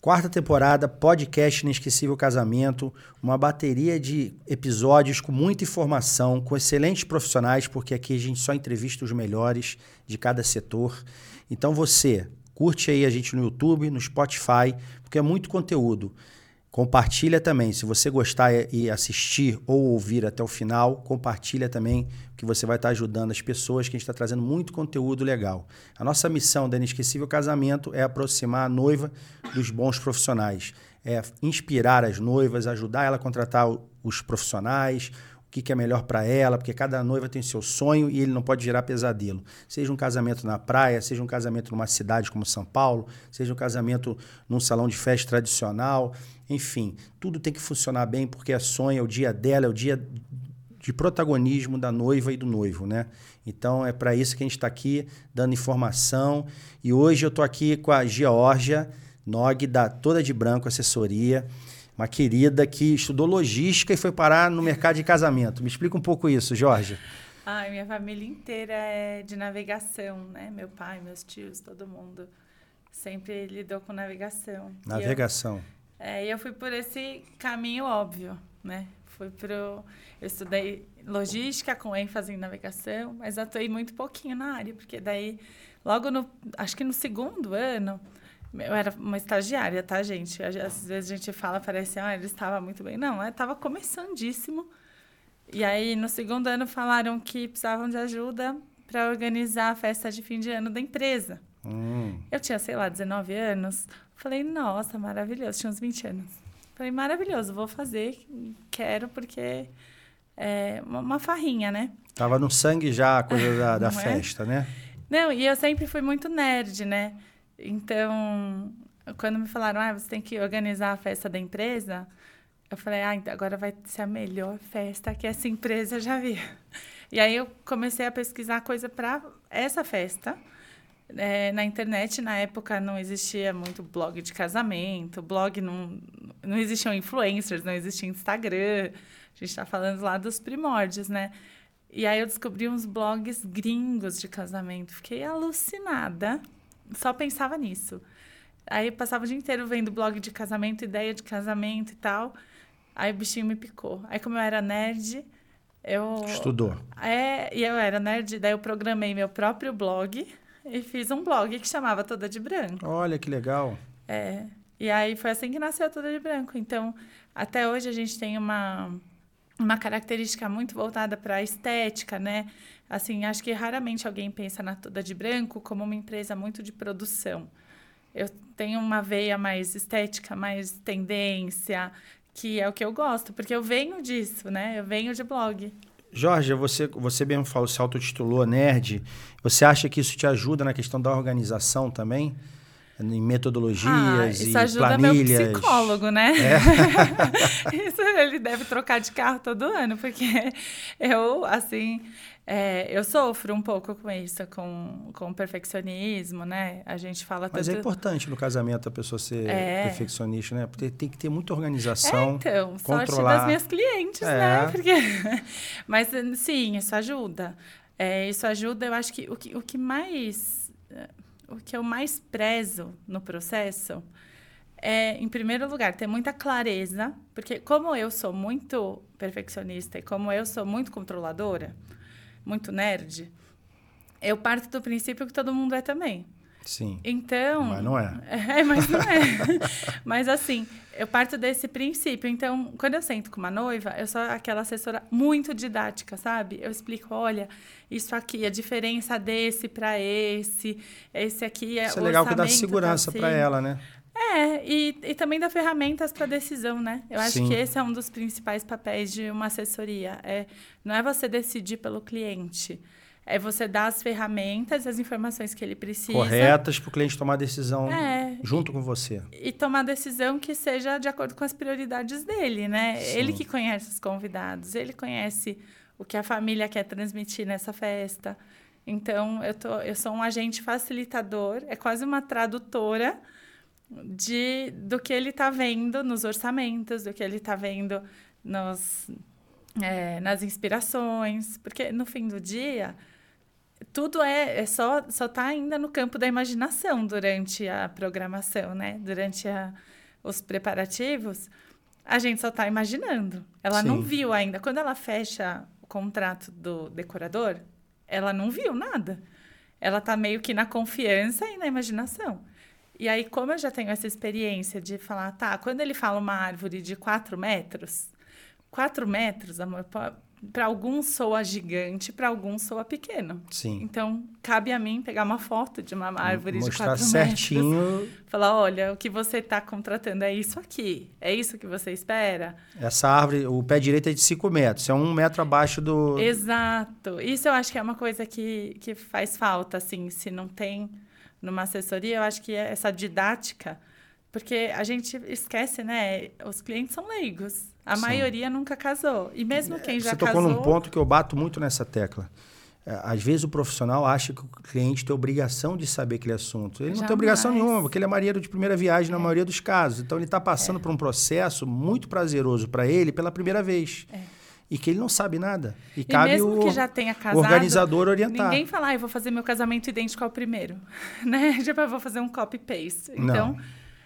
Quarta temporada, podcast Inesquecível Casamento, uma bateria de episódios com muita informação, com excelentes profissionais, porque aqui a gente só entrevista os melhores de cada setor. Então você, curte aí a gente no YouTube, no Spotify, porque é muito conteúdo. Compartilha também. Se você gostar e assistir ou ouvir até o final, compartilha também, que você vai estar ajudando as pessoas, que a gente está trazendo muito conteúdo legal. A nossa missão da Inesquecível Casamento é aproximar a noiva dos bons profissionais. É inspirar as noivas, ajudar ela a contratar os profissionais, o que, é melhor para ela, porque cada noiva tem seu sonho e ele não pode gerar pesadelo. Seja um casamento na praia, seja um casamento numa cidade como São Paulo, seja um casamento num salão de festa tradicional, enfim, tudo tem que funcionar bem porque é sonho, é o dia dela, é o dia de protagonismo da noiva e do noivo, né? Então é para isso que a gente está aqui dando informação. E hoje eu estou aqui com a Georgia Nog, da Toda de Branco Assessoria uma querida que estudou logística e foi parar no mercado de casamento. Me explica um pouco isso, Jorge. Ai, minha família inteira é de navegação, né? Meu pai, meus tios, todo mundo sempre lidou com navegação. Navegação. E eu, é, eu fui por esse caminho óbvio, né? Fui pro eu estudei logística com ênfase em navegação, mas atuei muito pouquinho na área, porque daí logo no acho que no segundo ano eu era uma estagiária, tá, gente? Às vezes a gente fala, parece, ah, ele estava muito bem. Não, estava começandíssimo. E aí, no segundo ano, falaram que precisavam de ajuda para organizar a festa de fim de ano da empresa. Hum. Eu tinha, sei lá, 19 anos. Falei, nossa, maravilhoso. Tinha uns 20 anos. Falei, maravilhoso, vou fazer. Quero, porque é uma, farrinha, né? Tava no sangue já a coisa da, da é? festa, né? Não, e eu sempre fui muito nerd, né? Então, quando me falaram, ah, você tem que organizar a festa da empresa, eu falei, ah, então agora vai ser a melhor festa que essa empresa já viu. E aí eu comecei a pesquisar coisa para essa festa. É, na internet, na época, não existia muito blog de casamento, blog não, não existiam influencers, não existia Instagram. A gente está falando lá dos primórdios, né? E aí eu descobri uns blogs gringos de casamento. Fiquei alucinada só pensava nisso. Aí passava o dia inteiro vendo blog de casamento, ideia de casamento e tal. Aí o bichinho me picou. Aí, como eu era nerd, eu. Estudou. É, e eu era nerd, daí eu programei meu próprio blog e fiz um blog que chamava Toda de Branco. Olha que legal. É. E aí foi assim que nasceu Toda de Branco. Então, até hoje a gente tem uma, uma característica muito voltada para a estética, né? Assim, acho que raramente alguém pensa na Toda de Branco como uma empresa muito de produção. Eu tenho uma veia mais estética, mais tendência, que é o que eu gosto, porque eu venho disso, né? Eu venho de blog. Jorge, você, você mesmo falou, se autotitulou nerd. Você acha que isso te ajuda na questão da organização também? em metodologias ah, isso e ajuda planilhas. meu psicólogo, né? É. isso ele deve trocar de carro todo ano, porque eu, assim, é, eu sofro um pouco com isso, com, com perfeccionismo, né? A gente fala Mas é tanto... é importante no casamento a pessoa ser é. perfeccionista, né? Porque tem que ter muita organização. É, então, controlar. sorte das minhas clientes, é. né? Porque... Mas sim, isso ajuda. É, isso ajuda, eu acho que o que, o que mais o que eu mais prezo no processo é, em primeiro lugar, ter muita clareza, porque como eu sou muito perfeccionista e como eu sou muito controladora, muito nerd, eu parto do princípio que todo mundo é também. Sim. Então. Mas não é. É, mas não é. mas assim, eu parto desse princípio. Então, quando eu sento com uma noiva, eu sou aquela assessora muito didática, sabe? Eu explico, olha, isso aqui, a diferença desse para esse, esse aqui é Isso é legal que dá segurança tá para ela, né? É, e, e também dá ferramentas para decisão, né? Eu acho Sim. que esse é um dos principais papéis de uma assessoria. É, não é você decidir pelo cliente é você dar as ferramentas, as informações que ele precisa. Corretas para o cliente tomar decisão é, junto com você. E tomar decisão que seja de acordo com as prioridades dele, né? Sim. Ele que conhece os convidados, ele conhece o que a família quer transmitir nessa festa. Então, eu, tô, eu sou um agente facilitador, é quase uma tradutora de, do que ele está vendo nos orçamentos, do que ele está vendo nos, é, nas inspirações. Porque, no fim do dia, tudo é, é só só tá ainda no campo da imaginação durante a programação, né? Durante a os preparativos, a gente só está imaginando. Ela Sim. não viu ainda. Quando ela fecha o contrato do decorador, ela não viu nada. Ela está meio que na confiança e na imaginação. E aí, como eu já tenho essa experiência de falar, tá, quando ele fala uma árvore de 4 metros, 4 metros, amor, para alguns soa gigante, para alguns soa pequeno. Sim. Então, cabe a mim pegar uma foto de uma árvore de Mostrar 4 certinho metros. Falar, olha, o que você está contratando é isso aqui. É isso que você espera? essa árvore, o pé direito é de 5 metros, é um metro abaixo do. Exato. Isso eu acho que é uma coisa que, que faz falta, assim, se não tem numa assessoria, eu acho que é essa didática, porque a gente esquece, né? Os clientes são leigos. A Sim. maioria nunca casou. E mesmo quem já Você tocou casou... num ponto que eu bato muito nessa tecla. É, Às vezes o profissional acha que o cliente tem obrigação de saber aquele assunto. Ele não tem obrigação Jamais. nenhuma, porque ele é marinheiro de primeira viagem na maioria dos casos. Então ele está passando por um processo muito prazeroso para ele pela primeira vez. E que ele não sabe nada. E, E cabe mesmo o, que já tenha casado, organizador orientar. Ninguém fala, ah, eu vou fazer meu casamento idêntico ao primeiro, né? Tipo, eu vou fazer um copy-paste. Então,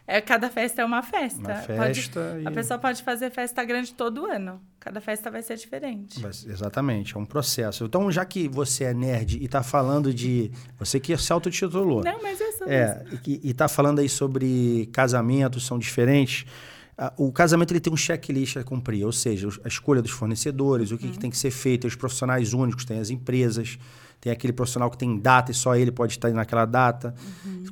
é, cada festa é uma festa. Uma Pode- festa e- A pessoa pode fazer festa grande todo ano. Cada festa vai ser diferente. Mas, Exatamente, é um processo. Então, já que você é nerd e está falando de. Você que se autotitulou. Não, mas é sobre É, e, que- e tá falando aí sobre casamentos, são diferentes. Ah, O casamento ele tem um checklist a cumprir, ou seja, a escolha dos fornecedores, o que, que tem que ser feito, os profissionais únicos, tem as empresas, tem aquele profissional que tem data e só ele pode estar naquela data.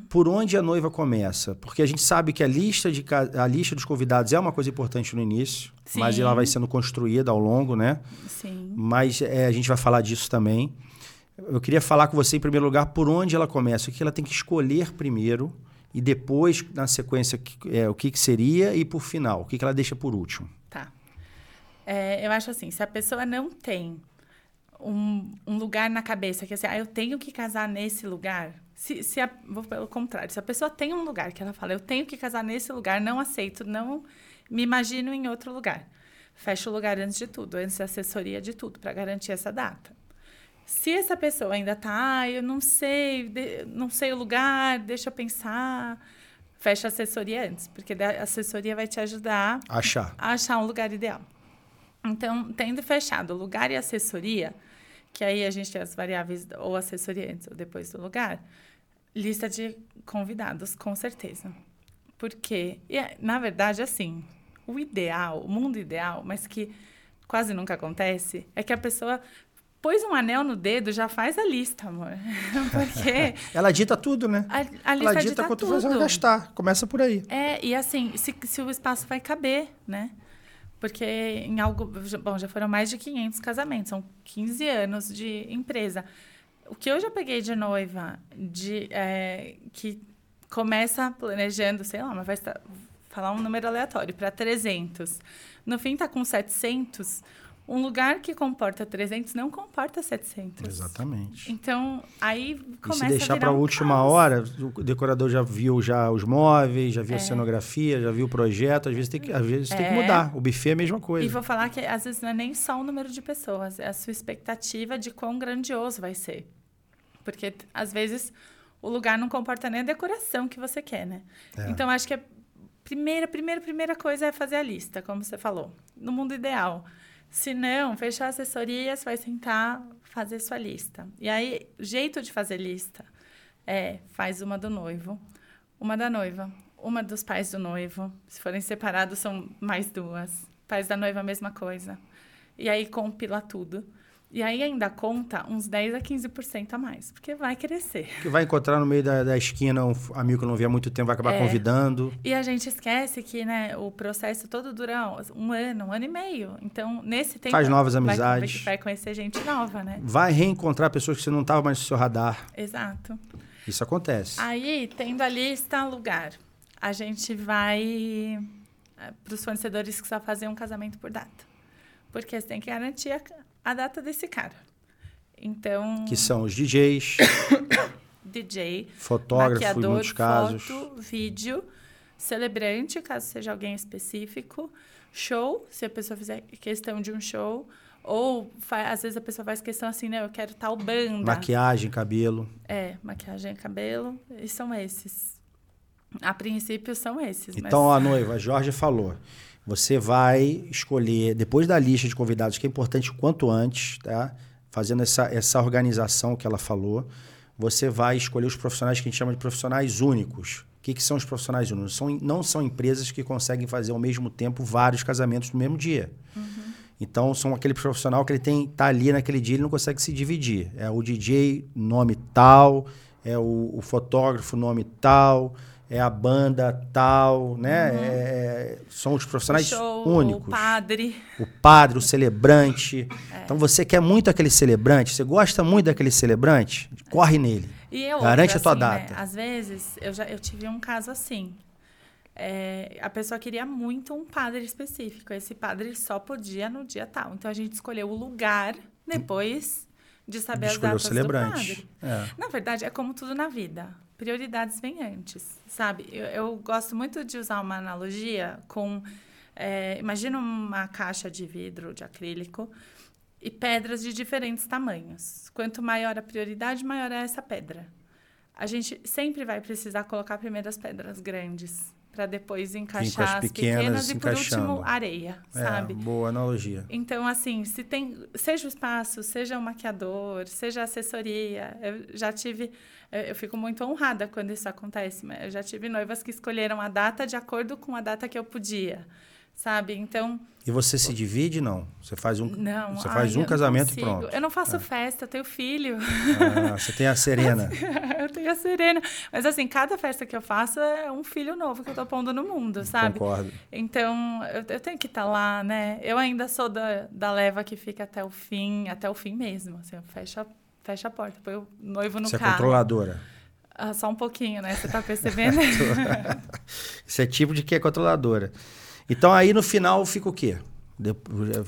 Por onde a noiva começa? Porque a gente sabe que a lista, de, a lista dos convidados é uma coisa importante no início, mas Sim. ela vai sendo construída ao longo, né? Sim. Mas é, a gente vai falar disso também. Eu queria falar com você, em primeiro lugar, por onde ela começa, o que ela tem que escolher primeiro e depois, na sequência, é, o que, que seria e por final, o que, que ela deixa por último. Tá. É, eu acho assim, se a pessoa não tem um, um lugar na cabeça que assim, ah, eu tenho que casar nesse lugar. Se, se a, vou pelo contrário, se a pessoa tem um lugar que ela fala, eu tenho que casar nesse lugar, não aceito, não me imagino em outro lugar. Fecha o lugar antes de tudo, antes da assessoria de tudo, para garantir essa data. Se essa pessoa ainda tá, ah, eu não sei, de- não sei o lugar, deixa eu pensar, fecha a assessoria antes, porque a assessoria vai te ajudar Achar. a achar um lugar ideal. Então, tendo fechado o lugar e assessoria, que aí a gente tem as variáveis ou assessoria antes ou depois do lugar, lista de convidados, com certeza. Porque, e, é, na verdade, assim, o ideal, o mundo ideal, mas que quase nunca acontece, é que a pessoa pôs um anel no dedo, já faz a lista, amor. Porque Ela dita tudo, né? a, a ela lista dita dita quanto tudo. você vai gastar. Começa por aí. É, e assim, se, se o espaço vai caber, né? Porque em algo. Bom, já foram mais de 500 casamentos, são 15 anos de empresa. O que eu já peguei de noiva, de, é, que começa planejando, sei lá, mas vai estar, falar um número aleatório, para 300. No fim, tá com 700. Um lugar que comporta 300 não comporta 700. Exatamente. Então, aí E começa se deixar a para a um última caos. hora, o decorador já viu já os móveis, já viu É. a cenografia, já viu o projeto, às vezes tem que, às vezes tem que É. mudar. O buffet é a mesma E coisa. vou falar que às vezes não é nem só o número de pessoas, é a sua expectativa de quão grandioso vai ser. Porque às vezes o lugar não comporta nem a decoração que você quer, né? É. Então acho que a primeira, primeira, primeira coisa é fazer a lista, como você falou, no mundo ideal. Se não, fechar a assessoria, você vai sentar, fazer sua lista. E aí, o jeito de fazer lista é faz uma do noivo, uma da noiva, uma dos pais do noivo. Se forem separados, são mais duas. Pais da noiva, a mesma coisa. E aí compila tudo. E aí ainda conta uns 10 a 15% a mais, porque vai crescer. Que vai encontrar no meio da, da esquina um amigo que não vê há muito tempo, vai acabar É. convidando. E a gente esquece que né, o processo todo dura um ano, um ano e meio. Então, nesse tempo. Faz novas vai- amizades. Vai, conhecer gente nova, né? Vai reencontrar pessoas que você não estava mais no seu radar. Exato. Isso acontece. Aí, tendo a lista, lugar, a gente vai para os fornecedores que só fazem um casamento por data. Porque você tem que garantir a, a data desse cara. Então, Que são os DJs, DJ, fotógrafos, em muitos casos. foto, vídeo, celebrante, caso seja alguém específico, show, se a pessoa fizer questão de um show, ou fa- às vezes a pessoa faz questão assim, né, eu quero tal banda. Maquiagem, cabelo. É, maquiagem cabelo, e são esses. A princípio são esses. Então, mas... a noiva, a Jorge falou. Você vai escolher, depois da lista de convidados, que é importante o quanto antes, tá? Fazendo essa, essa organização que ela falou, você vai escolher os profissionais que a gente chama de profissionais únicos. O que, que são os profissionais únicos? São, não são empresas que conseguem fazer ao mesmo tempo vários casamentos no mesmo dia. Uhum. Então, são aquele profissional que ele tem tá ali naquele dia, ele não consegue se dividir. É o DJ, nome tal, é o, o fotógrafo, nome tal, é a banda tal, né? Uhum. É, são os profissionais show, únicos. O padre. O padre, o celebrante. É. Então você quer muito aquele celebrante, você gosta muito daquele celebrante, corre nele. E eu, Garante outra, a tua assim, data. Né? Às vezes, eu, já, eu tive um caso assim. É, a pessoa queria muito um padre específico. Esse padre só podia no dia tal. Então a gente escolheu o lugar depois de saber de as datas o celebrante. do padre. É. Na verdade, é como tudo na vida. Prioridades vêm antes, sabe? Eu, eu gosto muito de usar uma analogia com... É, imagina uma caixa de vidro, de acrílico, e pedras de diferentes tamanhos. Quanto maior a prioridade, maior é essa pedra. A gente sempre vai precisar colocar primeiro as pedras grandes para depois encaixar as pequenas, pequenas e por último areia, é, sabe? Boa analogia. Então assim, se tem, seja o espaço, seja o maquiador, seja a assessoria, eu já tive, eu fico muito honrada quando isso acontece, mas eu já tive noivas que escolheram a data de acordo com a data que eu podia sabe? Então. E você se divide não? Você faz um, não, você faz um casamento e pronto. Eu não faço é. festa, eu tenho filho. Ah, você tem a Serena. eu tenho a Serena. Mas assim, cada festa que eu faço é um filho novo que eu tô pondo no mundo, sabe? Concordo. Então, eu, eu tenho que estar tá lá, né? Eu ainda sou da, da leva que fica até o fim, até o fim mesmo. Assim, eu fecho a, porta, põe o noivo no você carro. Você é controladora. Ah, só um pouquinho, né? Você tá percebendo? Esse é tipo de que é controladora. Então aí no final fica o quê? De,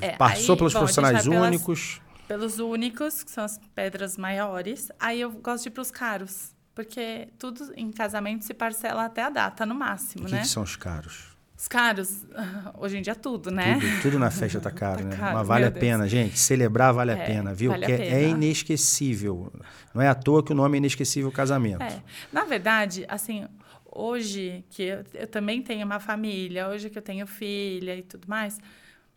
é, passou aí, pelos bom, profissionais únicos. Pelos, pelos únicos, que são as pedras maiores. Aí eu gosto de ir para os caros. Porque tudo em casamento se parcela até a data, no máximo, o né? que, que são os caros? Os caros, hoje em dia tudo, né? Tudo, tudo na festa tá caro, tá né? Caro, Mas vale a pena, gente. Celebrar vale a é, pena, viu? Vale Porque é inesquecível. Não é à toa que o nome é inesquecível casamento. É. Na verdade, assim, hoje que eu, eu, também tenho uma família, hoje que eu tenho filha e tudo mais,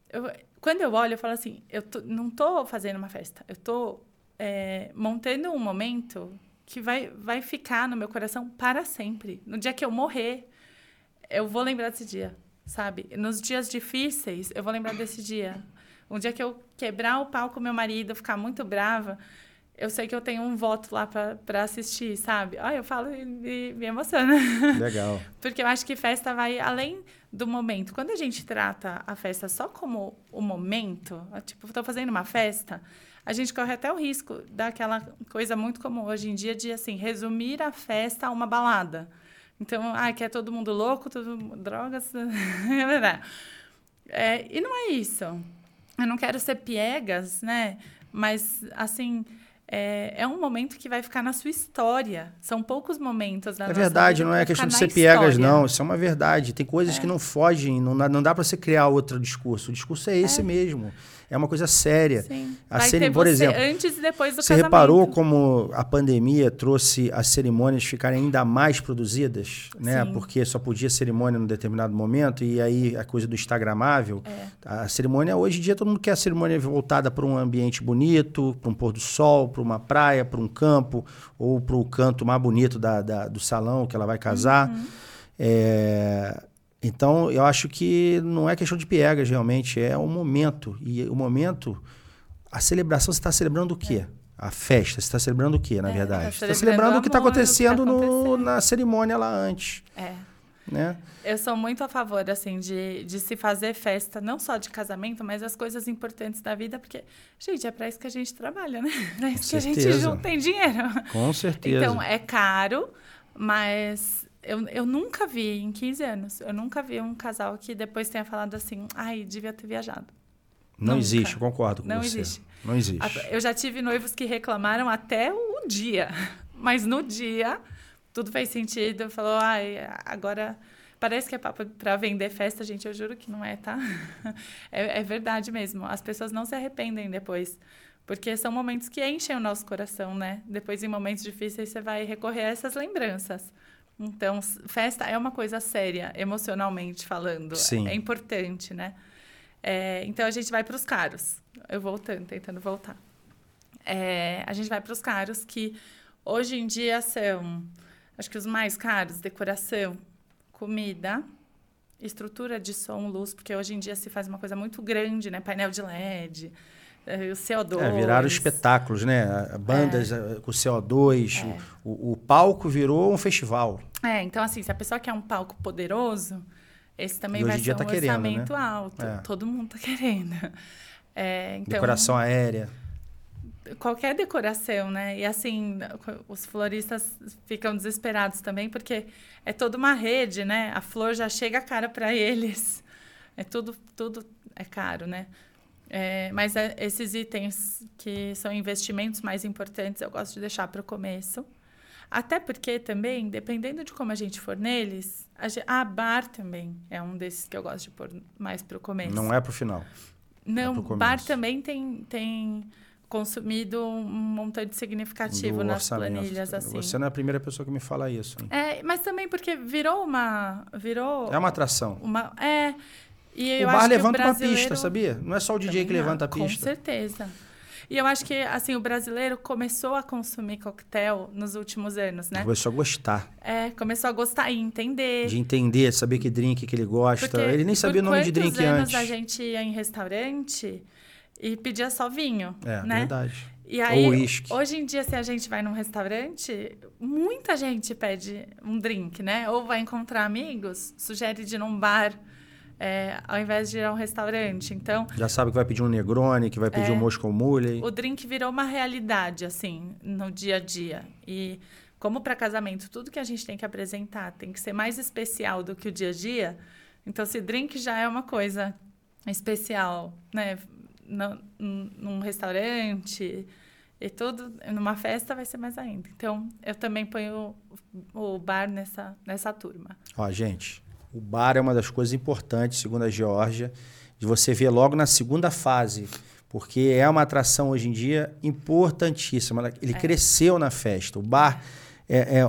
eu, quando eu olho, eu falo assim, eu tô, não estou fazendo uma festa, eu estou é, montando um momento que vai, vai ficar no meu coração para sempre. No dia que eu morrer, eu vou lembrar desse dia, sabe? Nos dias difíceis, eu vou lembrar desse dia. Um dia que eu quebrar o pau com meu marido, ficar muito brava, eu sei que eu tenho um voto lá para assistir, sabe? Ah, eu falo e me, me emociona. Legal. Porque eu acho que festa vai além do momento. Quando a gente trata a festa só como o momento, tipo, estou fazendo uma festa, a gente corre até o risco daquela coisa muito comum hoje em dia de, assim, resumir a festa a uma balada. Então, ah, quer todo mundo louco, todo mundo, drogas. é, e não é isso. Eu não quero ser piegas, né? Mas, assim, é, é, um momento que vai ficar na sua história. São poucos momentos da É verdade, não é questão de ser piegas, não. Isso é uma verdade. Tem coisas é. que não fogem, não, não dá para você criar outro discurso. O discurso é esse é. mesmo é uma coisa séria. Sim. A Vai ter por exemplo, antes e depois do você casamento. reparou como a pandemia trouxe as cerimônias ficarem ainda mais produzidas, né? Sim. Porque só podia cerimônia num determinado momento e aí a coisa do instagramável. É. A cerimônia hoje em dia todo mundo quer a cerimônia voltada para um ambiente bonito, para um pôr do sol, para uma praia, para um campo ou para o canto mais bonito da, da, do salão que ela vai casar. Uhum. É, então, eu acho que não é questão de piegas, realmente, é o momento. E o momento, a celebração, você está celebrando o quê? É. A festa, você está celebrando o quê, na é, verdade? Você está celebrando o que está acontecendo, tá acontecendo. na cerimônia lá antes. É. Né? Eu sou muito a favor, assim, de, de se fazer festa, não só de casamento, mas as coisas importantes da vida, porque, gente, é para isso que a gente trabalha, né? Para isso que a gente junta tem dinheiro. Com certeza. Então, é caro, mas eu, eu nunca vi, em 15 anos, eu nunca vi um casal que depois tenha falado assim, ai, devia ter viajado. Não nunca. existe, concordo com não você. Existe. Não existe. Eu já tive noivos que reclamaram até o dia, mas no dia tudo fez sentido. Falou, ai, agora parece que é para vender festa, gente. Eu juro que não é, tá? É, é verdade mesmo. As pessoas não se arrependem depois. Porque são momentos que enchem o nosso coração, né? Depois, em momentos difíceis, você vai recorrer a essas lembranças. Então, festa é uma coisa séria, emocionalmente falando. Sim. É importante, né? É, então, a gente vai para os caros. Eu voltando, tentando voltar. É, a gente vai para os caros que hoje em dia são, acho que os mais caros, decoração, comida, estrutura de som, luz, porque hoje em dia se faz uma coisa muito grande, né? Painel de LED, o CO2. É, viraram espetáculos, né? Bandas é. com CO2, é. o, o, palco virou um festival. É, então assim, se a pessoa quer um palco poderoso, esse também vai ser tá um querendo, orçamento né? alto. É. Todo mundo tá querendo. É, então, Decoração aérea qualquer decoração, né? E assim, os floristas ficam desesperados também, porque é toda uma rede, né? A flor já chega cara para eles. É tudo, tudo é caro, né? É, mas é, esses itens que são investimentos mais importantes, eu gosto de deixar para o começo. Até porque também, dependendo de como a gente for neles, a, gente, a bar também é um desses que eu gosto de pôr mais para o começo. Não é para o final. Não, é bar também tem, tem consumido um montante significativo Do nas planilhas assim. Você não é a primeira pessoa que me fala isso. Hein? É, mas também porque virou uma virou É uma atração. Uma é e o bar levanta uma pista, sabia? Não é só o DJ que levanta a pista. Com certeza. E eu acho que assim o brasileiro começou a consumir coquetel nos últimos anos, né? Começou a gostar. É, começou a gostar e entender. De entender, saber que drink que ele gosta. Porque ele nem sabia o nome de drink anos antes. a gente ia em restaurante e pedia só vinho. É, né? verdade. E aí, Ou uísque. hoje em dia, se a gente vai num restaurante, muita gente pede um drink, né? Ou vai encontrar amigos, sugere de ir num bar. É, ao invés de ir a um restaurante. Então. Já sabe que vai pedir um Negroni, que vai pedir é, um Moscow Mule. O drink virou uma realidade, assim, no dia a dia. E como para casamento, tudo que a gente tem que apresentar tem que ser mais especial do que o dia a dia. Então, se drink já é uma coisa especial, né? no, num restaurante e tudo, numa festa vai ser mais ainda. Então, eu também ponho o, o bar nessa, nessa turma. Ó, gente, o bar é uma das coisas importantes, segundo a Geórgia, de você ver logo na segunda fase, porque é uma atração hoje em dia importantíssima. Ele é. cresceu na festa. O bar, é, é, é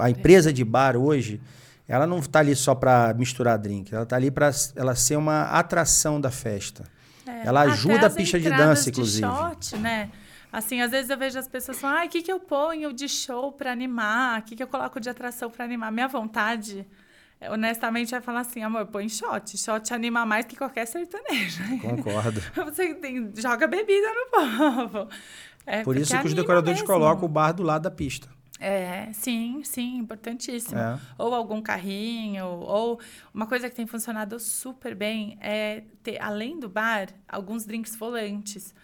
a empresa de bar hoje, ela não está ali só para misturar drink, ela está ali para ela ser uma atração da festa. É. Ela ajuda a pista de dança, inclusive. De shot, né? Assim, às vezes eu vejo as pessoas falando, ai, o que, que eu ponho de show para animar? O que, que eu coloco de atração para animar? Minha vontade, honestamente, é falar assim, amor, põe shot. Shot anima mais que qualquer sertanejo. Concordo. Você tem, joga bebida no povo. É, Por isso que os decoradores mesmo. colocam o bar do lado da pista. É, sim, sim, importantíssimo. É. Ou algum carrinho, ou uma coisa que tem funcionado super bem é ter, além do bar, alguns drinks volantes.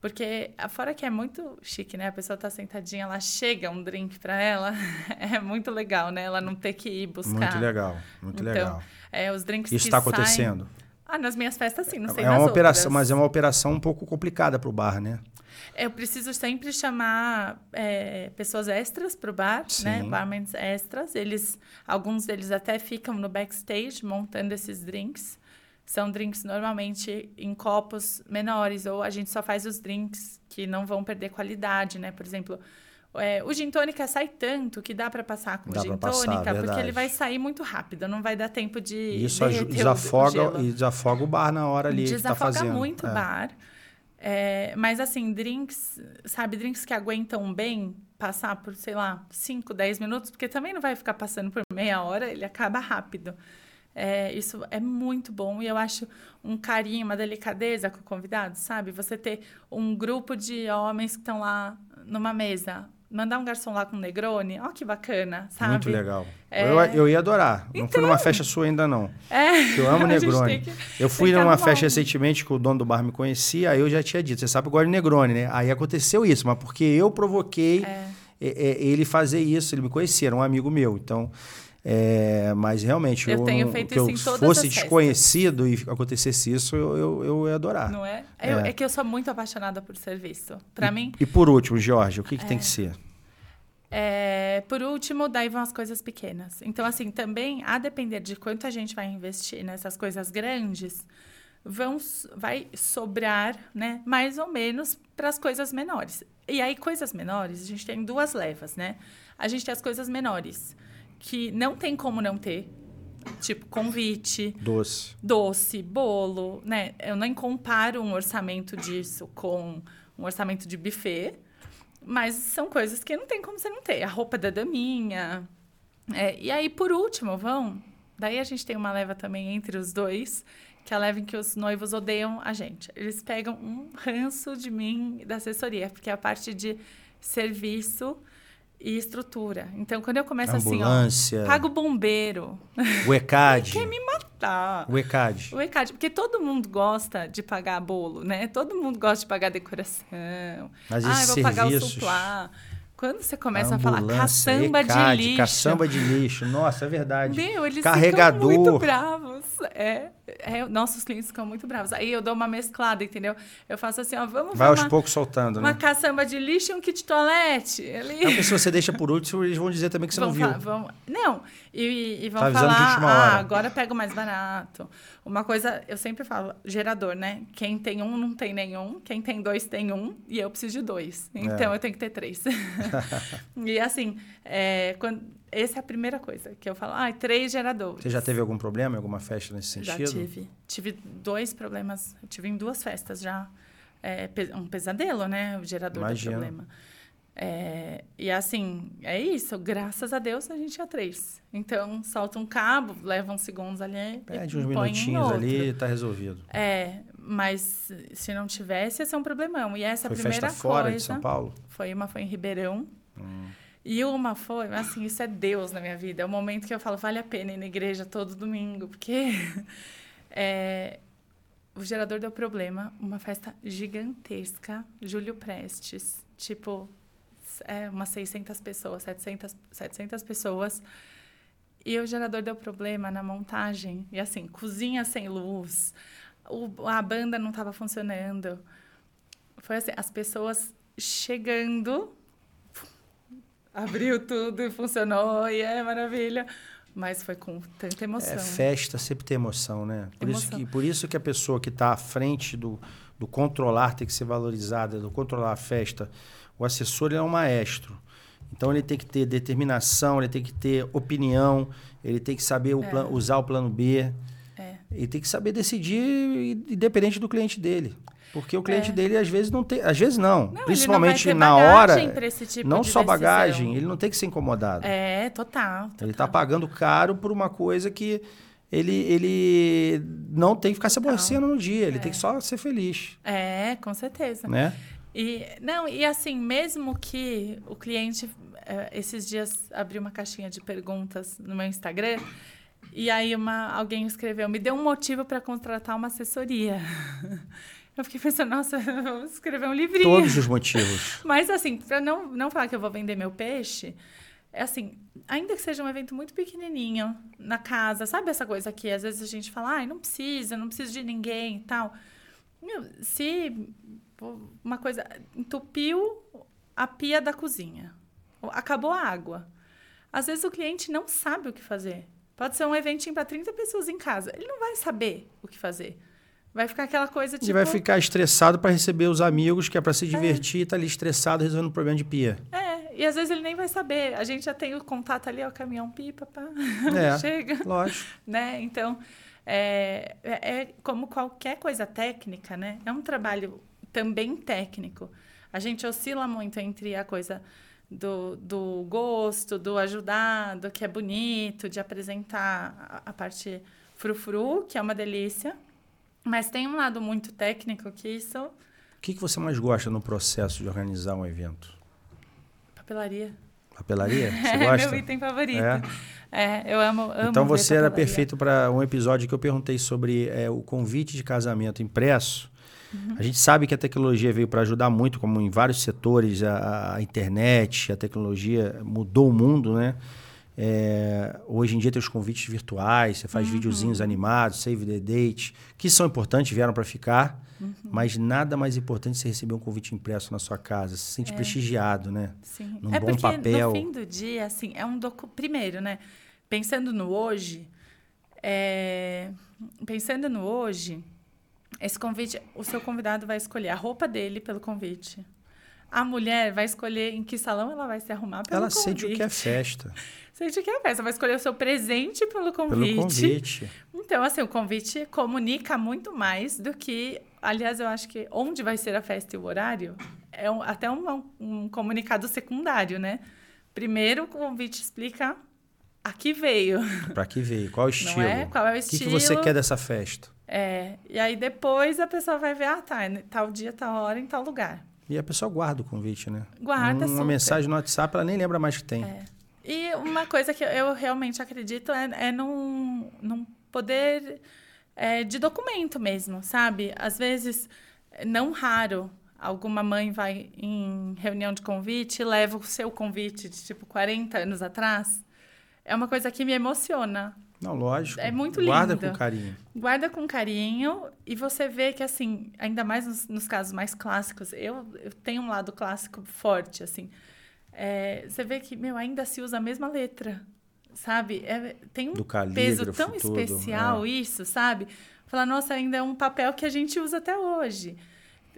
Porque fora que é muito chique, né? A pessoa tá sentadinha, ela chega um drink para ela, é muito legal, né? Ela não ter que ir buscar. Muito legal, muito então, legal. É, os drinks Isso está acontecendo? Ah, nas minhas festas sim, não sei é uma operação, Mas é uma operação um pouco complicada para o bar, né? Eu preciso sempre chamar é, pessoas extras para o bar, né? Sim. né? Barmans extras. Eles, alguns deles até ficam no backstage montando esses drinks. São drinks normalmente em copos menores, ou a gente só faz os drinks que não vão perder qualidade, né? Por exemplo, é, o gin tônica sai tanto que dá para passar com dá gin tônica, porque ele vai sair muito rápido, não vai dar tempo de. Isso desafoga, o, o e desafoga o bar na hora ali. Desafoga que tá fazendo. muito o é. bar. É, mas assim, drinks, sabe, drinks que aguentam bem passar por, sei lá, 5, 10 minutos, porque também não vai ficar passando por meia hora, ele acaba rápido. É, isso é muito bom e eu acho um carinho, uma delicadeza com o convidado, sabe? Você ter um grupo de homens que estão lá numa mesa, mandar um garçom lá com um Negroni, ó que bacana, sabe? Muito legal. É... Eu, eu ia adorar. Então... Não fui numa então. festa sua ainda, não. É. Eu amo Negroni. Que... Eu fui numa festa recentemente que o dono do bar me conhecia, aí eu já tinha dito, você sabe que eu gosto de Negroni, né? Aí aconteceu isso, mas porque eu provoquei é. ele fazer isso, ele me conhecia, era um amigo meu. Então, é, mas realmente, eu, eu tenho feito que isso eu fosse desconhecido e acontecesse isso, eu, eu, eu ia adorar. Não é? É. Eu, é que eu sou muito apaixonada por serviço. Para mim. E por último, Jorge, o que, que tem que é. ser? É, por último, daí vão as coisas pequenas. Então, assim, também, a depender de quanto a gente vai investir nessas coisas grandes, vão, vai sobrar, né, mais ou menos para as coisas menores. E aí, coisas menores, a gente tem duas levas, né? A gente tem as coisas menores que não tem como não ter. Tipo, convite, Doce. doce, bolo, né? Eu nem comparo um orçamento disso com um orçamento de buffet, mas são coisas que não tem como você não ter. A roupa da daminha. É, e aí, por último, vão. Daí a gente tem uma leva também entre os dois, que é a leva em que os noivos odeiam a gente. Eles pegam um ranço de mim da assessoria, porque é a parte de serviço e estrutura. Então, quando eu começo Ambulância. assim, ó, paga o bombeiro, O ECAD. quer me matar. O ECAD. O ECAD, porque todo mundo gosta de pagar bolo, né? Todo mundo gosta de pagar decoração. Mas ah, esses eu vou pagar o suplá. Quando você começa a falar Ambulância, caçamba ECAD, de lixo. Caçamba de lixo. Nossa, é verdade. Meu, eles Carregador. ficam muito bravos. É, é, nossos clientes ficam muito bravos. Aí eu dou uma mesclada, entendeu? Eu faço assim, ó, vamos Vai aos uma, poucos soltando, uma né? caçamba de lixo e um kit toalete. Ele... É se você deixa por último, eles vão dizer também que você não Vão viu. fa- vão- não, e, e vão Tá falar, ah, hora." agora pega o mais barato. Uma coisa, eu sempre falo, gerador, né? Quem tem um não tem nenhum, quem tem dois tem um, e eu preciso de dois. Então É. eu tenho que ter três. e assim, é, quando, essa é a primeira coisa que eu falo, ah, três geradores. Você já teve algum problema em alguma festa nesse Já sentido? tive. Tive dois problemas. Eu tive em duas festas já. É, um pesadelo, né? O gerador Imagino. do problema. É, e assim, é isso. Graças a Deus a gente tinha três. Então, solta um cabo, leva uns segundos ali. Pede uns minutinhos ali e tá resolvido. É, mas se não tivesse, ia ser um problemão. E essa Foi primeira festa fora coisa. de São Paulo? Foi uma foi em Ribeirão. Hum. E uma foi, assim, isso é Deus na minha vida. É o momento que eu falo, vale a pena ir na igreja todo domingo, porque é, o gerador deu problema, uma festa gigantesca, Júlio Prestes, tipo, é, umas 600 pessoas, 700, 700 pessoas. E o gerador deu problema na montagem. E assim, cozinha sem luz, o- a banda não estava funcionando. Foi assim, as pessoas chegando, abriu tudo e funcionou, e é maravilha. Mas foi com tanta emoção. É, festa sempre tem emoção, né? Por isso, Emoção. que, por isso que a pessoa que está à frente do, do controlar tem que ser valorizada, do controlar a festa. O assessor é um maestro. Então ele tem que ter determinação, ele tem que ter opinião, ele tem que saber o É. usar o plano B. É. Ele tem que saber decidir independente do cliente dele. Porque o cliente É. dele às vezes não tem. Às vezes não. Não, principalmente ele não na hora. tipo não só decisão. bagagem, ele não tem que ser incomodado. É, total. Ele está total. pagando caro por uma coisa que ele, ele não tem que ficar se Total. aborrecendo no dia. Ele É. tem que só ser feliz, É, com certeza. né? E, não, e assim, mesmo que o cliente, eh, esses dias, abriu uma caixinha de perguntas no meu Instagram, e aí uma, alguém escreveu, me deu um motivo para contratar uma assessoria. Eu fiquei pensando, nossa, vou escrever um livrinho. Todos os motivos. Mas assim, para não, não falar que eu vou vender meu peixe, é assim, ainda que seja um evento muito pequenininho, na casa, sabe essa coisa que às vezes a gente fala, ai, não precisa, não preciso de ninguém e tal. Meu, se uma coisa entupiu a pia da cozinha, acabou a água. Às vezes o cliente não sabe o que fazer. Pode ser um eventinho para 30 pessoas em casa. Ele não vai saber o que fazer. Vai ficar aquela coisa tipo. Ele vai ficar estressado para receber os amigos, que é para se divertir, e tá ali estressado resolvendo um problema de pia. É, e às vezes ele nem vai saber. A gente já tem o contato ali, ó, caminhão pipa, pá. É. Chega, Lógico. né? Então, é, é, é como qualquer coisa técnica, né? É um trabalho também técnico. A gente oscila muito entre a coisa do, do gosto, do ajudar, do que é bonito, de apresentar a, a parte frufru, que é uma delícia. Mas tem um lado muito técnico que isso... O que, que você mais gosta no processo de organizar um evento? Papelaria. Papelaria? Você É gosta? meu item favorito. É? É, eu amo, amo Então você era perfeito para um episódio que eu perguntei sobre é, o convite de casamento impresso. Uhum. A gente sabe que a tecnologia veio para ajudar muito, como em vários setores, a, a internet, a tecnologia mudou o mundo, né? É, hoje em dia tem os convites virtuais, você Uhum. faz videozinhos animados, save the date, que são importantes, vieram para ficar, Uhum. mas nada mais importante você receber um convite impresso na sua casa, se sente prestigiado, né? Sim. num é bom porque papel. no fim do dia, assim, é um docu... Primeiro, né? Pensando no hoje, é, pensando no hoje, esse convite, o seu convidado vai escolher a roupa dele pelo convite, A mulher vai escolher em que salão ela vai se arrumar pelo Ela convite. sente o que é festa. Sente o que é festa. Vai escolher o seu presente pelo convite. Pelo convite. Então, assim, o convite comunica muito mais do que. Aliás, eu acho que onde vai ser a festa e o horário é um- até um, um comunicado secundário, né? Primeiro, o convite explica a que veio. Pra que veio? Qual o estilo? é? Qual é o O que, que estilo? você quer dessa festa? É, e aí depois a pessoa vai ver, ah, tá, é tal dia, tal hora, em tal lugar. E a pessoa guarda o convite, né? Guarda Uma super. mensagem no WhatsApp, ela nem lembra mais que tem. É. E uma coisa que eu realmente acredito é, é num, num poder é, de documento mesmo, sabe? Às vezes, não raro, alguma mãe vai em reunião de convite e leva o seu convite de tipo 40 anos atrás. É uma coisa que me emociona. Não, lógico. É muito Guarda lindo. com carinho. Guarda com carinho e você vê que, assim, ainda mais nos, nos casos mais clássicos, eu, eu tenho um lado clássico forte, assim. É, você vê que, meu, ainda se usa a mesma letra, sabe? É, tem um peso tão tudo, especial é. isso, sabe? Falar, nossa, ainda é um papel que a gente usa até hoje.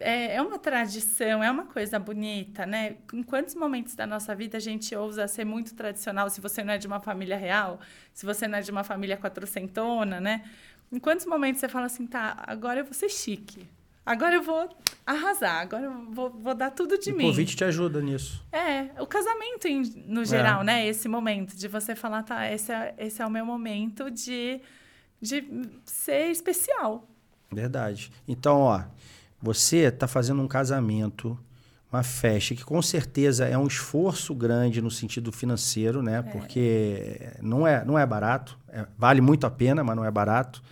É, é uma tradição, é uma coisa bonita, né? Em quantos momentos da nossa vida a gente ousa ser muito tradicional, se você não é de uma família real, se você não é de uma família quatrocentona, né? Em quantos momentos você fala assim, tá, agora eu vou ser chique. Agora eu vou arrasar, agora eu vou, vou dar tudo de o mim. convite te ajuda nisso. É, o casamento em- no geral, né? Esse momento de você falar, tá, esse é, esse é o meu momento de, de ser especial. Verdade. Então, ó, você está fazendo um casamento, uma festa, que com certeza é um esforço grande no sentido financeiro, né? Porque não é, não é barato, é- vale muito a pena, mas não é barato.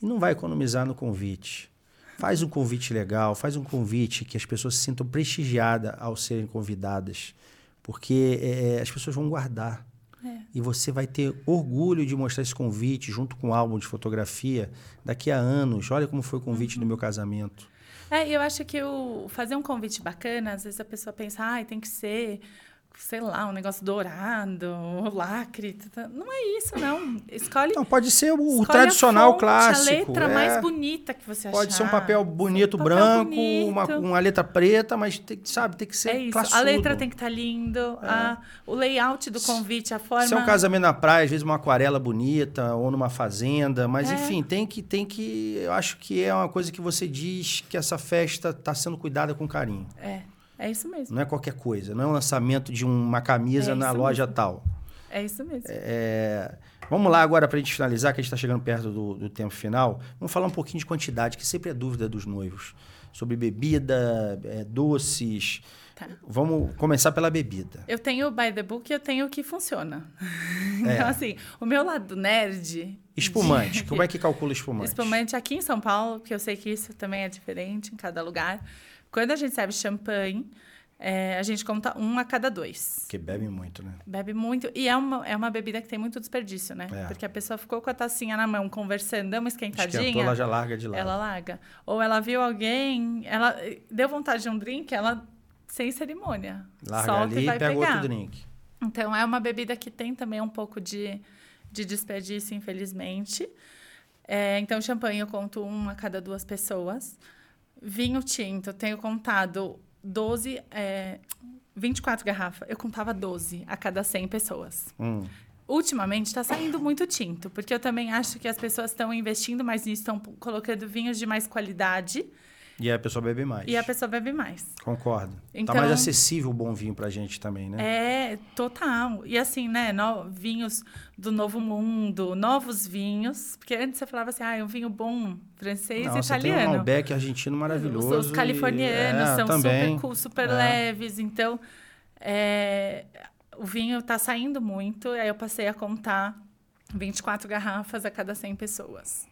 E não vai economizar no convite. Faz um convite legal, faz um convite que as pessoas se sintam prestigiadas ao serem convidadas, porque é, as pessoas vão guardar. É. E você vai ter orgulho de mostrar esse convite junto com o álbum de fotografia daqui a anos. Olha como foi o convite do meu casamento. É, eu acho que o fazer um convite bacana, às vezes a pessoa pensa, ai, tem que ser, sei lá, um negócio dourado, lacre. tá, tá. Não é isso, não. Escolhe, Não, pode ser o, tradicional a fonte, clássico. A letra é. mais bonita que você achar. Pode ser um papel bonito, papel branco, Uma, bonito. uma letra preta, mas tem, sabe, tem que ser É isso. classudo. A letra tem que estar lindo, a- o layout do convite, a forma. Se é um casamento na praia, às vezes uma aquarela bonita, ou numa fazenda, mas É. enfim, tem que, tem que. Eu acho que é uma coisa que você diz que essa festa está sendo cuidada com carinho. É, é isso mesmo. Não é qualquer coisa, não é um lançamento de uma camisa É na loja mesmo. tal. É isso mesmo. É, vamos lá agora para a gente finalizar, que a gente está chegando perto do, do tempo final. Vamos falar um pouquinho de quantidade, que sempre é dúvida dos noivos. Sobre bebida, é, doces. Tá. Vamos começar pela bebida. Eu tenho o by the book e eu tenho o que funciona. É. Então, assim, o meu lado nerd. Espumante. de- Como é que calcula espumante? Espumante aqui em São Paulo, que eu sei que isso também é diferente em cada lugar. Quando a gente serve champanhe, é, a gente conta um a cada dois. Porque bebe muito, né? Bebe muito. E é uma, é uma bebida que tem muito desperdício, né? É. Porque a pessoa ficou com a tacinha na mão, conversando, dá uma esquentadinha. Esquentou, ela já larga de lado. Ela larga. Ou ela viu alguém, ela deu vontade de um drink, ela sem cerimônia. Larga solta ali e vai pega pegar. outro drink. Então é uma bebida que tem também um pouco de, de desperdício, infelizmente. É, então, champanhe eu conto um a cada duas pessoas. Vinho tinto, eu tenho contado 12, é, 24 garrafas. Eu contava 12 a cada 100 pessoas. Hum. Ultimamente está saindo muito tinto, porque eu também acho que as pessoas estão investindo mais nisso, estão colocando vinhos de mais qualidade E a pessoa bebe mais. e a pessoa bebe mais. Concordo. Então- Tá mais acessível o bom vinho pra gente também, né? É, total. E assim, né, no- vinhos do Novo Mundo, novos vinhos, porque antes você falava assim, ah, é um vinho bom francês e você tem um italiano. Malbec argentino maravilhoso. Os, os californianos e- é, são também. super, cool, super É. leves, então é, o vinho está saindo muito, aí eu passei a contar 24 garrafas a cada 100 pessoas.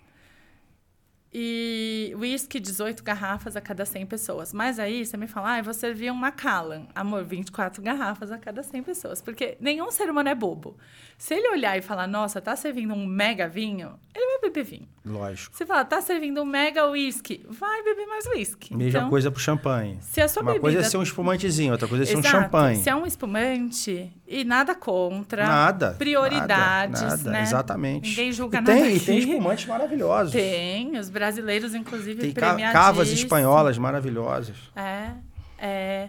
E whisky, 18 garrafas a cada 100 pessoas. Mas aí você me fala, ah, eu vou servir um Macallan. Amor, 24 garrafas a cada 100 pessoas. Porque nenhum ser humano é bobo. Se ele olhar e falar, nossa, tá servindo um mega vinho, ele vai beber vinho. Lógico. Você fala, tá servindo um mega whisky, vai beber mais whisky. Mesma Então, coisa pro champanhe. Se a sua Uma bebida... coisa é ser um espumantezinho, outra coisa é ser um Exato. champanhe. Se é um espumante, e nada contra. Nada. Prioridades, nada, nada, né? Exatamente. Ninguém julga e nada tem, e aqui. tem espumantes maravilhosos. Tem, os brasileiros, inclusive, Tem cavas espanholas maravilhosas. É, é.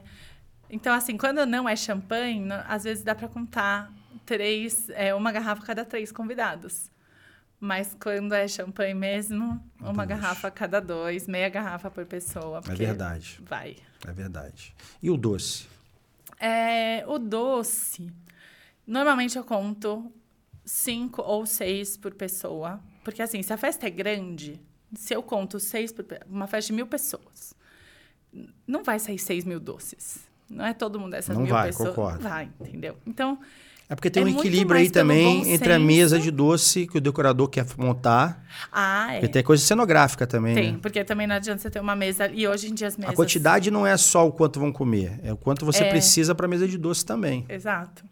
Então, assim, quando não é champanhe, às vezes dá para contar três, é, uma garrafa a cada três convidados. Mas quando é champanhe mesmo, uma garrafa a cada dois, meia garrafa por pessoa. É verdade. Vai. É verdade. E o doce? É, o doce, normalmente eu conto cinco ou seis por pessoa. Porque, assim, se a festa é grande, se eu conto seis Uma festa de mil pessoas, não vai sair seis mil doces. Não é todo mundo dessas Não mil vai, pessoas. concordo. Vai, entendeu? Então, É porque tem É um equilíbrio aí também entre a senso. mesa de doce que o decorador quer montar. ah, é. Porque tem coisa cenográfica também, Tem, né? porque também não adianta você ter uma mesa... E hoje em dia as mesas... A quantidade não é só o quanto vão comer, é o quanto você É. precisa para a mesa de doce também. Exato.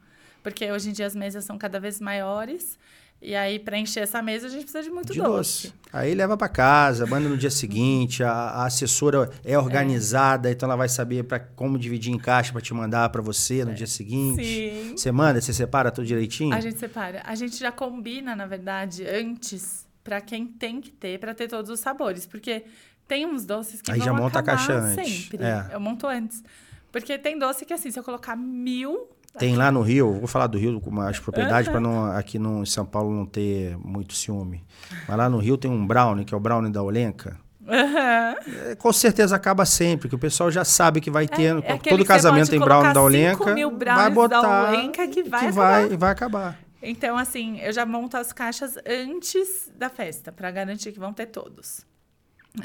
Porque hoje em dia as mesas são cada vez maiores. E aí, para encher essa mesa, a gente precisa de muito de doce. doce. Aí leva para casa, manda no dia seguinte, a, a assessora é organizada, então ela vai saber para como dividir em caixa para te mandar para você no dia seguinte. Sim. Você manda, você separa tudo direitinho? A gente separa. A gente já combina, na verdade, antes para quem tem que ter, para ter todos os sabores. Porque tem uns doces que Aí vão já monta a caixa antes. sempre. É. Eu monto antes. Porque tem doce que, assim, se eu colocar mil... Tem lá no Rio, vou falar do Rio com mais propriedade para não aqui no em São Paulo não ter muito ciúme. Mas lá no Rio tem um brownie, que é o brownie da Olenka. Aham. É, com certeza acaba sempre, que o pessoal já sabe que vai ter. é aquele todo casamento tem brownie da mil Vai brownies da botar Olenka que vai que acabar. vai, vai acabar. Então, assim, eu já monto as caixas antes da festa, para garantir que vão ter todos.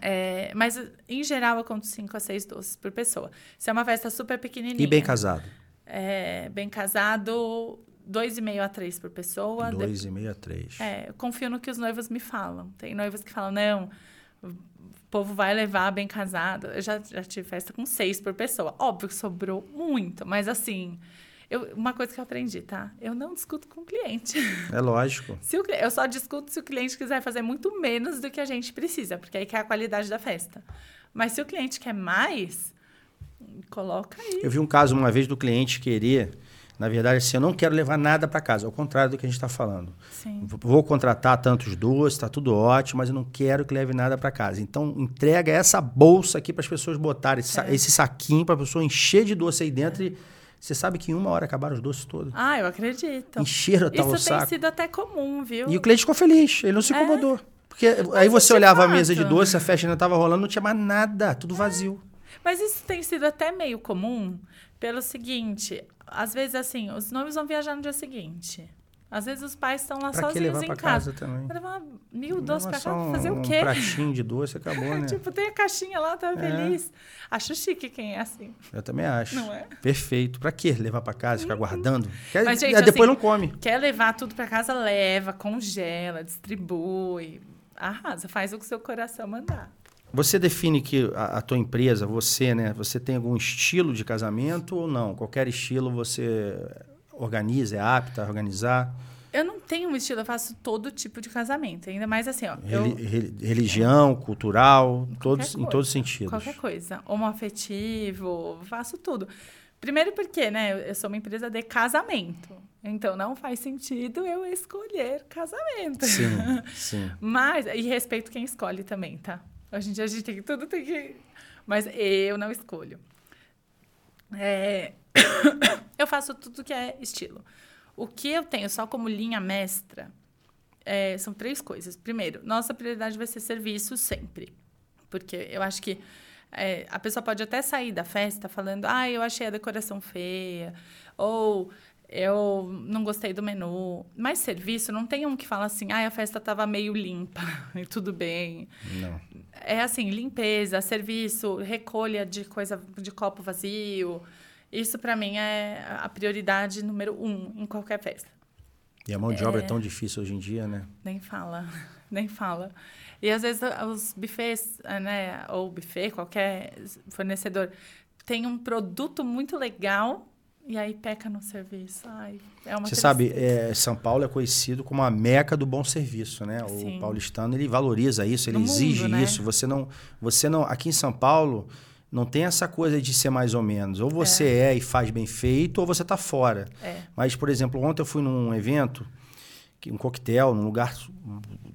É, mas, em geral, eu conto 5 a 6 doces por pessoa. Se é uma festa super pequenininha. E bem casado. É, bem casado, 2,5 a 3 por pessoa. De- Dois e meio a três. é, eu confio no que os noivos me falam. Tem noivos que falam, não, o povo vai levar bem casado. Eu já, já tive festa com seis por pessoa. Óbvio que sobrou muito, mas assim, eu, uma coisa que eu aprendi, tá? Eu não discuto com o cliente. É lógico. Se o eu só discuto se o cliente quiser fazer muito menos do que a gente precisa, porque aí que é a qualidade da festa. Mas se o cliente quer mais, coloca aí. Eu vi um caso uma vez do cliente querer, na verdade, assim, eu não quero levar nada para casa, ao contrário do que a gente está falando. Sim. Vou contratar tantos doces, tá tudo ótimo, mas eu não quero que leve nada para casa. Então, entrega essa bolsa aqui para as pessoas botarem, esse, É. esse saquinho para a pessoa encher de doce aí dentro. E você sabe que em uma hora acabaram os doces todos. Ah, eu acredito. Encheram tal o Isso tem saco. sido até comum, viu? E o cliente ficou feliz, ele não se É. incomodou. Porque aí você olhava a fato. mesa de doce, a festa ainda estava rolando, não tinha mais nada, tudo vazio. Mas isso tem sido até meio comum pelo seguinte: às vezes, assim, os noivos vão viajar no dia seguinte. Às vezes os pais estão lá Pra sozinhos em casa. casa também? Levar mil doces pra Leva só casa pra fazer um o quê? pratinho de doce, acabou, né? tipo, tem a caixinha lá, tá É. feliz. Acho chique quem é assim. Eu também acho. Não é? Perfeito. Pra quê? Levar pra casa, ficar guardando? Quer- Mas, gente, aí depois assim, não come. Quer levar tudo pra casa, leva, congela, distribui. Arrasa, faz o que seu coração mandar. Você define que a, a tua empresa, você, né? Você tem algum estilo de casamento ou não? Qualquer estilo você organiza, é apta a organizar? Eu não tenho um estilo, eu faço todo tipo de casamento. Ainda mais assim, ó. eu- Reli- re- religião, cultural, todos, em coisa. todos os sentidos. Qualquer coisa. Homoafetivo, faço tudo. Primeiro porque, né, eu sou uma empresa de casamento. Então não faz sentido eu escolher casamento. Sim, sim. Mas, e respeito quem escolhe também, tá? Em dia a gente tem que, tudo tem que. Mas eu não escolho. É, eu faço tudo que é estilo. O que eu tenho só como linha mestra é, são três coisas. Primeiro, nossa prioridade vai ser serviço sempre. Porque eu acho que é, a pessoa pode até sair da festa falando, ah, eu achei a decoração feia, ou eu não gostei do menu. Mas serviço, não tem um que fala assim, ah, a festa estava meio limpa e tudo bem. Não. É assim, limpeza, serviço, recolha de coisa de copo vazio. Isso para mim é a prioridade número um em qualquer festa. E a mão de obra é tão difícil hoje em dia, né? Nem fala, nem fala. E às vezes os buffets, né, ou buffet, qualquer fornecedor, tem um produto muito legal e aí peca no serviço. Ai, é uma Você sabe, é, São Paulo é conhecido como a meca do bom serviço, né? Sim. O paulistano ele valoriza isso, ele No exige mundo, né? isso. Você não, você não, aqui em São Paulo não tem essa coisa de ser mais ou menos. Ou você é, e faz bem feito, ou você tá fora. É. Mas, por exemplo, ontem eu fui num evento, um coquetel, num lugar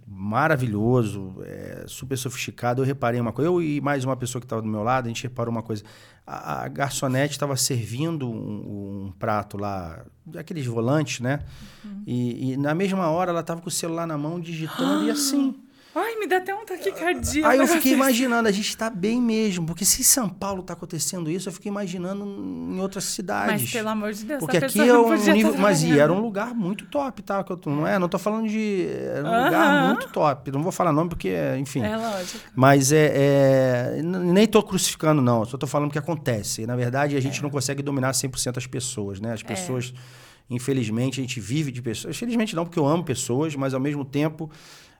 maravilhoso, é, super sofisticado. Eu reparei uma coisa, eu e mais uma pessoa que estava do meu lado, a gente reparou uma coisa. A, a garçonete estava servindo um, um, prato lá, aqueles volantes, né? Uhum. E, e, na mesma hora ela estava com o celular na mão, digitando e assim. Ai, me dá até um taquicardia. Aí eu fiquei imaginando, a gente está bem mesmo, porque se em São Paulo está acontecendo isso, eu fiquei imaginando em outras cidades. Mas pelo amor de Deus, porque aqui é um nível, mas e era um lugar muito top, tá? Que eu, não é, não tô falando de era um uh -huh. lugar muito top. Não vou falar nome porque, enfim. É lógico. Mas é, é nem tô crucificando não, só tô falando que acontece. E, na verdade, a gente é. não consegue dominar 100% as pessoas, né? As é. pessoas é. Infelizmente, a gente vive de pessoas. Infelizmente não, porque eu amo pessoas, mas ao mesmo tempo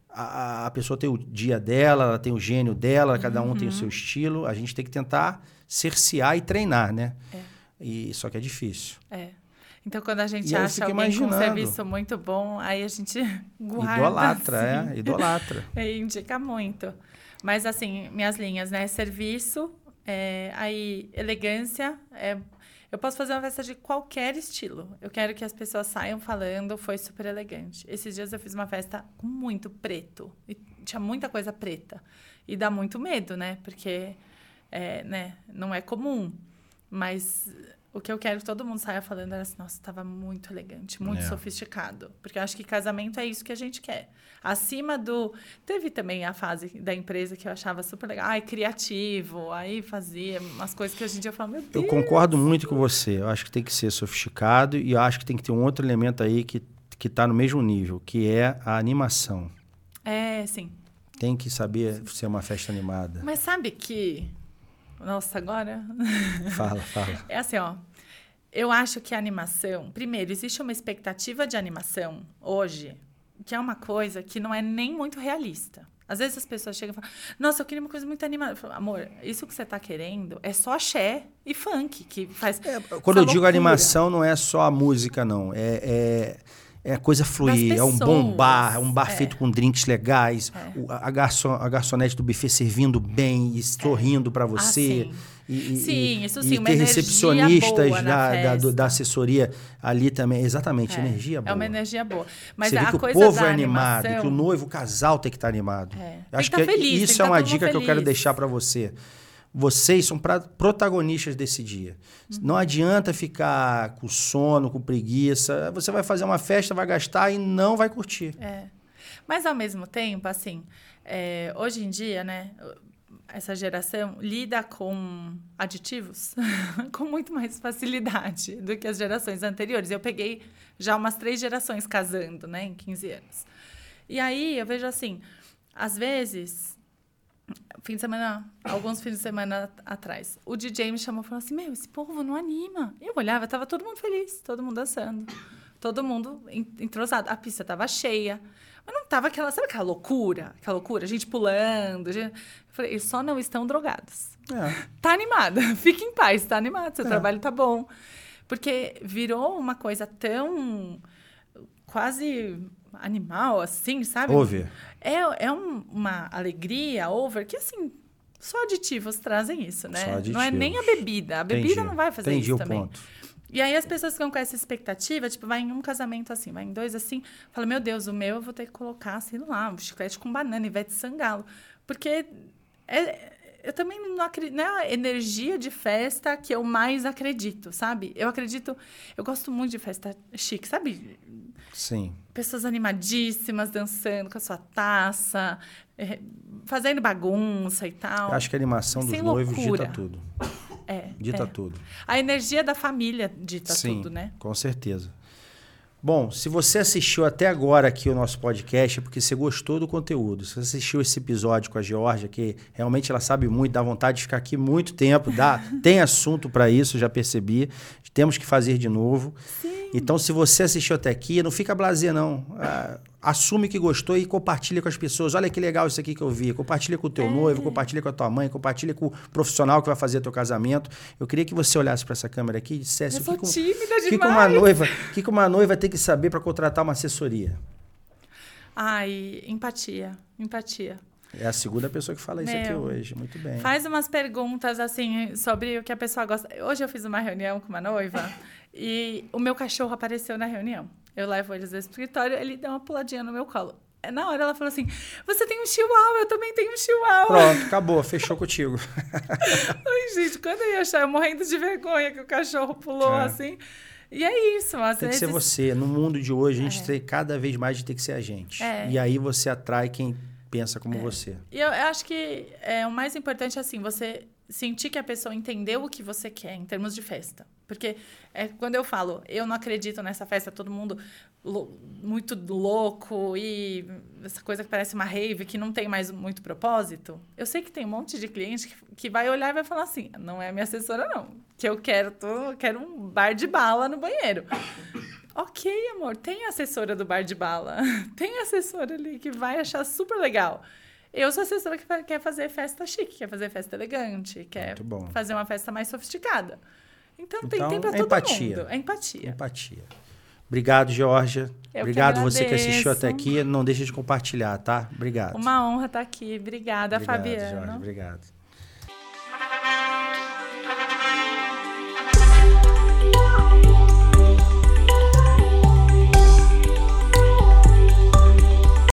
a, a pessoa tem o dia dela, ela tem o gênio dela, cada um tem o seu uhum. estilo. A gente tem que tentar cercear e treinar, né? É. E, só que é difícil. É. Então, quando a gente e acha alguém imaginando. com um serviço muito bom, aí a gente guarda. Idolatra, assim. é, idolatra. e indica muito. Mas, assim, minhas linhas, né? Serviço, é, aí elegância, é eu posso fazer uma festa de qualquer estilo. Eu quero que as pessoas saiam falando, foi super elegante. Esses dias eu fiz uma festa com muito preto. E tinha muita coisa preta. E dá muito medo, né? Porque é, né, não é comum. Mas o que eu quero que todo mundo saia falando era assim, nossa, estava muito elegante, muito é. sofisticado. Porque eu acho que casamento é isso que a gente quer. Acima do. Teve também a fase da empresa que eu achava super legal. Ai, criativo. Aí fazia umas coisas que hoje em dia eu falo, meu Deus. Eu concordo muito com você. Eu acho que tem que ser sofisticado e eu acho que tem que ter um outro elemento aí que que está no mesmo nível, que é a animação. É, sim. Tem que saber ser uma festa animada. Mas sabe que nossa, agora. Fala, fala. É assim, ó. Eu acho que a animação. Primeiro, existe uma expectativa de animação hoje, que é uma coisa que não é nem muito realista. Às vezes as pessoas chegam e falam: Nossa, eu queria uma coisa muito animada. Falo, Amor, isso que você está querendo é só axé e funk que faz. É, quando eu digo animação, não é só a música, não. É. é é coisa fluir, é um bom bar, é um bar é. feito com drinks legais, é. a, garçon, a garçonete do buffet servindo bem e sorrindo para você. Ah, e, sim, e, isso sim, e ter recepcionistas da, da, da, assessoria ali também. Exatamente, é, energia boa. É uma energia boa. Mas Você a vê que o povo é animado, animação... que o noivo, o casal tem que estar tá animado. É. Acho que, que tá feliz, isso é uma dica feliz. que eu quero deixar para você. Vocês são pra, protagonistas desse dia. Uhum. Não adianta ficar com sono, com preguiça. Você vai fazer uma festa, vai gastar e não vai curtir. É. Mas ao mesmo tempo, assim, é, hoje em dia, né, essa geração lida com aditivos com muito mais facilidade do que as gerações anteriores. Eu peguei já umas três gerações casando, né, em 15 anos. E aí eu vejo assim, às vezes fim de semana, alguns fins de semana atrás, o DJ me chamou e falou assim: Meu, esse povo não anima. Eu olhava, tava todo mundo feliz, todo mundo dançando, todo mundo entrosado. A pista tava cheia, mas não tava aquela, sabe aquela loucura? Aquela loucura, gente pulando. Gente... Eu falei: Eles só não estão drogados. É. Tá animada, fique em paz, tá animado, seu é. trabalho tá bom. Porque virou uma coisa tão quase animal, assim, sabe? Over. É, é um, uma alegria over que, assim, só aditivos trazem isso, né? Só aditivos. Não é nem a bebida. A bebida Entendi. não vai fazer Entendi isso também. Ponto. E aí as pessoas ficam com essa expectativa, tipo, vai em um casamento assim, vai em dois assim, fala, meu Deus, o meu eu vou ter que colocar, sei lá, um chiclete com banana, Ivete Sangalo. Porque é, eu também não acredito, não é a energia de festa que eu mais acredito, sabe? Eu acredito, eu gosto muito de festa chique, sabe? Sim. Pessoas animadíssimas, dançando com a sua taça, é, fazendo bagunça e tal. Eu acho que a animação dos noivos loucura. dita tudo. É. Dita é. tudo. A energia da família dita Sim, tudo, né? Com certeza. Bom, se você assistiu até agora aqui o nosso podcast, é porque você gostou do conteúdo. Se você assistiu esse episódio com a Georgia, que realmente ela sabe muito, dá vontade de ficar aqui muito tempo, dá, tem assunto para isso, já percebi. Temos que fazer de novo. Sim. Então, se você assistiu até aqui, não fica blazer, não. Ah, assume que gostou e compartilha com as pessoas. Olha que legal isso aqui que eu vi. Compartilha com o teu é. noivo, compartilha com a tua mãe, compartilha com o profissional que vai fazer teu casamento. Eu queria que você olhasse para essa câmera aqui e dissesse eu o que, com, que, que uma noiva, que, que uma noiva tem que saber para contratar uma assessoria. Ai, empatia, empatia. É a segunda pessoa que fala isso Meu, aqui hoje. Muito bem. Faz umas perguntas assim sobre o que a pessoa gosta. Hoje eu fiz uma reunião com uma noiva e o meu cachorro apareceu na reunião. Eu levo ele às vezes pro escritório, ele deu uma puladinha no meu colo. na hora ela falou assim: Você tem um chihuahua, eu também tenho um chihuahua. Pronto, acabou, fechou contigo. Ai, gente, quando eu ia achar, eu morrendo de vergonha que o cachorro pulou É. assim. E é isso, às Tem que vezes. ser você. No mundo de hoje, a gente É. tem cada vez mais de ter que ser a gente. É. E aí você atrai quem pensa como você. E eu, eu acho que é, o mais importante é assim, você sentir que a pessoa entendeu o que você quer em termos de festa. Porque é, quando eu falo, eu não acredito nessa festa, todo mundo lou- muito louco e essa coisa que parece uma rave, que não tem mais muito propósito. Eu sei que tem um monte de cliente que, que vai olhar e vai falar assim, não é minha assessora não, que eu quero, tô, quero um bar de bala no banheiro. Ok, amor, tem assessora do bar de bala. Tem assessora ali que vai achar super legal. Eu sou assessora que quer fazer festa chique, quer fazer festa elegante, quer fazer uma festa mais sofisticada. Então, tem, Então, tem pra é todo empatia. mundo. É empatia. Empatia. Obrigado, Georgia. que Obrigado você que assistiu até aqui. Não deixe de compartilhar, tá? Obrigado. Uma honra estar aqui. Obrigada, Obrigado, Fabiano. Jorge. Obrigado.